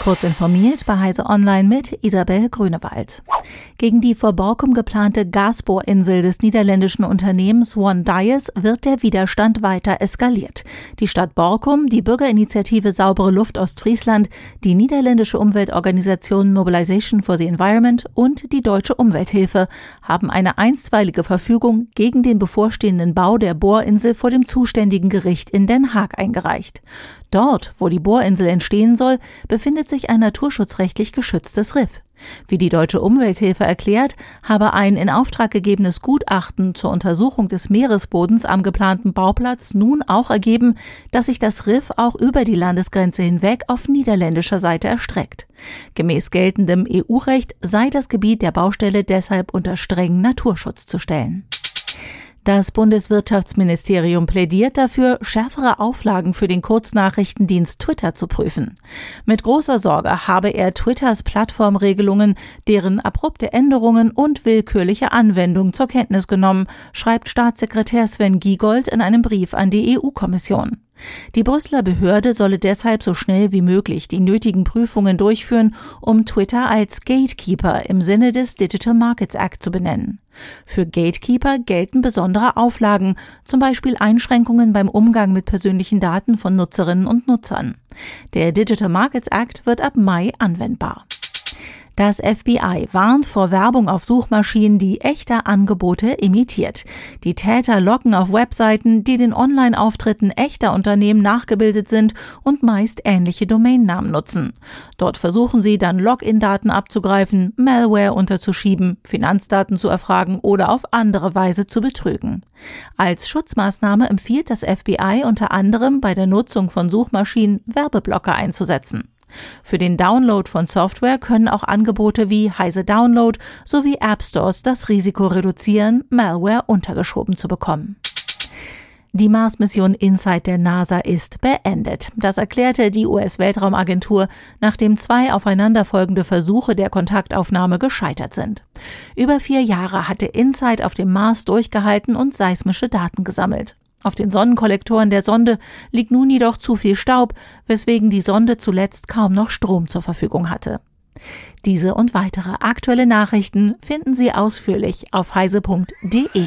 Kurz informiert bei Heise Online mit Isabel Grünewald. Gegen die vor Borkum geplante Gasbohrinsel des niederländischen Unternehmens One Dias wird der Widerstand weiter eskaliert. Die Stadt Borkum, die Bürgerinitiative Saubere Luft Ostfriesland, die niederländische Umweltorganisation Mobilization for the Environment und die Deutsche Umwelthilfe haben eine einstweilige Verfügung gegen den bevorstehenden Bau der Bohrinsel vor dem zuständigen Gericht in Den Haag eingereicht. Dort, wo die Bohrinsel entstehen soll, befindet sich ein naturschutzrechtlich geschütztes Riff. Wie die Deutsche Umwelthilfe erklärt, habe ein in Auftrag gegebenes Gutachten zur Untersuchung des Meeresbodens am geplanten Bauplatz nun auch ergeben, dass sich das Riff auch über die Landesgrenze hinweg auf niederländischer Seite erstreckt. Gemäß geltendem EU-Recht sei das Gebiet der Baustelle deshalb unter strengen Naturschutz zu stellen. Das Bundeswirtschaftsministerium plädiert dafür, schärfere Auflagen für den Kurznachrichtendienst Twitter zu prüfen. Mit großer Sorge habe er Twitters Plattformregelungen, deren abrupte Änderungen und willkürliche Anwendung zur Kenntnis genommen, schreibt Staatssekretär Sven Giegold in einem Brief an die EU-Kommission. Die Brüsseler Behörde solle deshalb so schnell wie möglich die nötigen Prüfungen durchführen, um Twitter als Gatekeeper im Sinne des Digital Markets Act zu benennen. Für Gatekeeper gelten besondere Auflagen, zum Beispiel Einschränkungen beim Umgang mit persönlichen Daten von Nutzerinnen und Nutzern. Der Digital Markets Act wird ab Mai anwendbar. Das FBI warnt vor Werbung auf Suchmaschinen, die echte Angebote imitiert. Die Täter locken auf Webseiten, die den Online-Auftritten echter Unternehmen nachgebildet sind und meist ähnliche Domainnamen nutzen. Dort versuchen sie dann Login-Daten abzugreifen, Malware unterzuschieben, Finanzdaten zu erfragen oder auf andere Weise zu betrügen. Als Schutzmaßnahme empfiehlt das FBI unter anderem bei der Nutzung von Suchmaschinen Werbeblocker einzusetzen. Für den Download von Software können auch Angebote wie Heise Download sowie App Stores das Risiko reduzieren, Malware untergeschoben zu bekommen. Die Mars-Mission Insight der NASA ist beendet. Das erklärte die US-Weltraumagentur, nachdem zwei aufeinanderfolgende Versuche der Kontaktaufnahme gescheitert sind. Über vier Jahre hatte Insight auf dem Mars durchgehalten und seismische Daten gesammelt. Auf den Sonnenkollektoren der Sonde liegt nun jedoch zu viel Staub, weswegen die Sonde zuletzt kaum noch Strom zur Verfügung hatte. Diese und weitere aktuelle Nachrichten finden Sie ausführlich auf heise.de.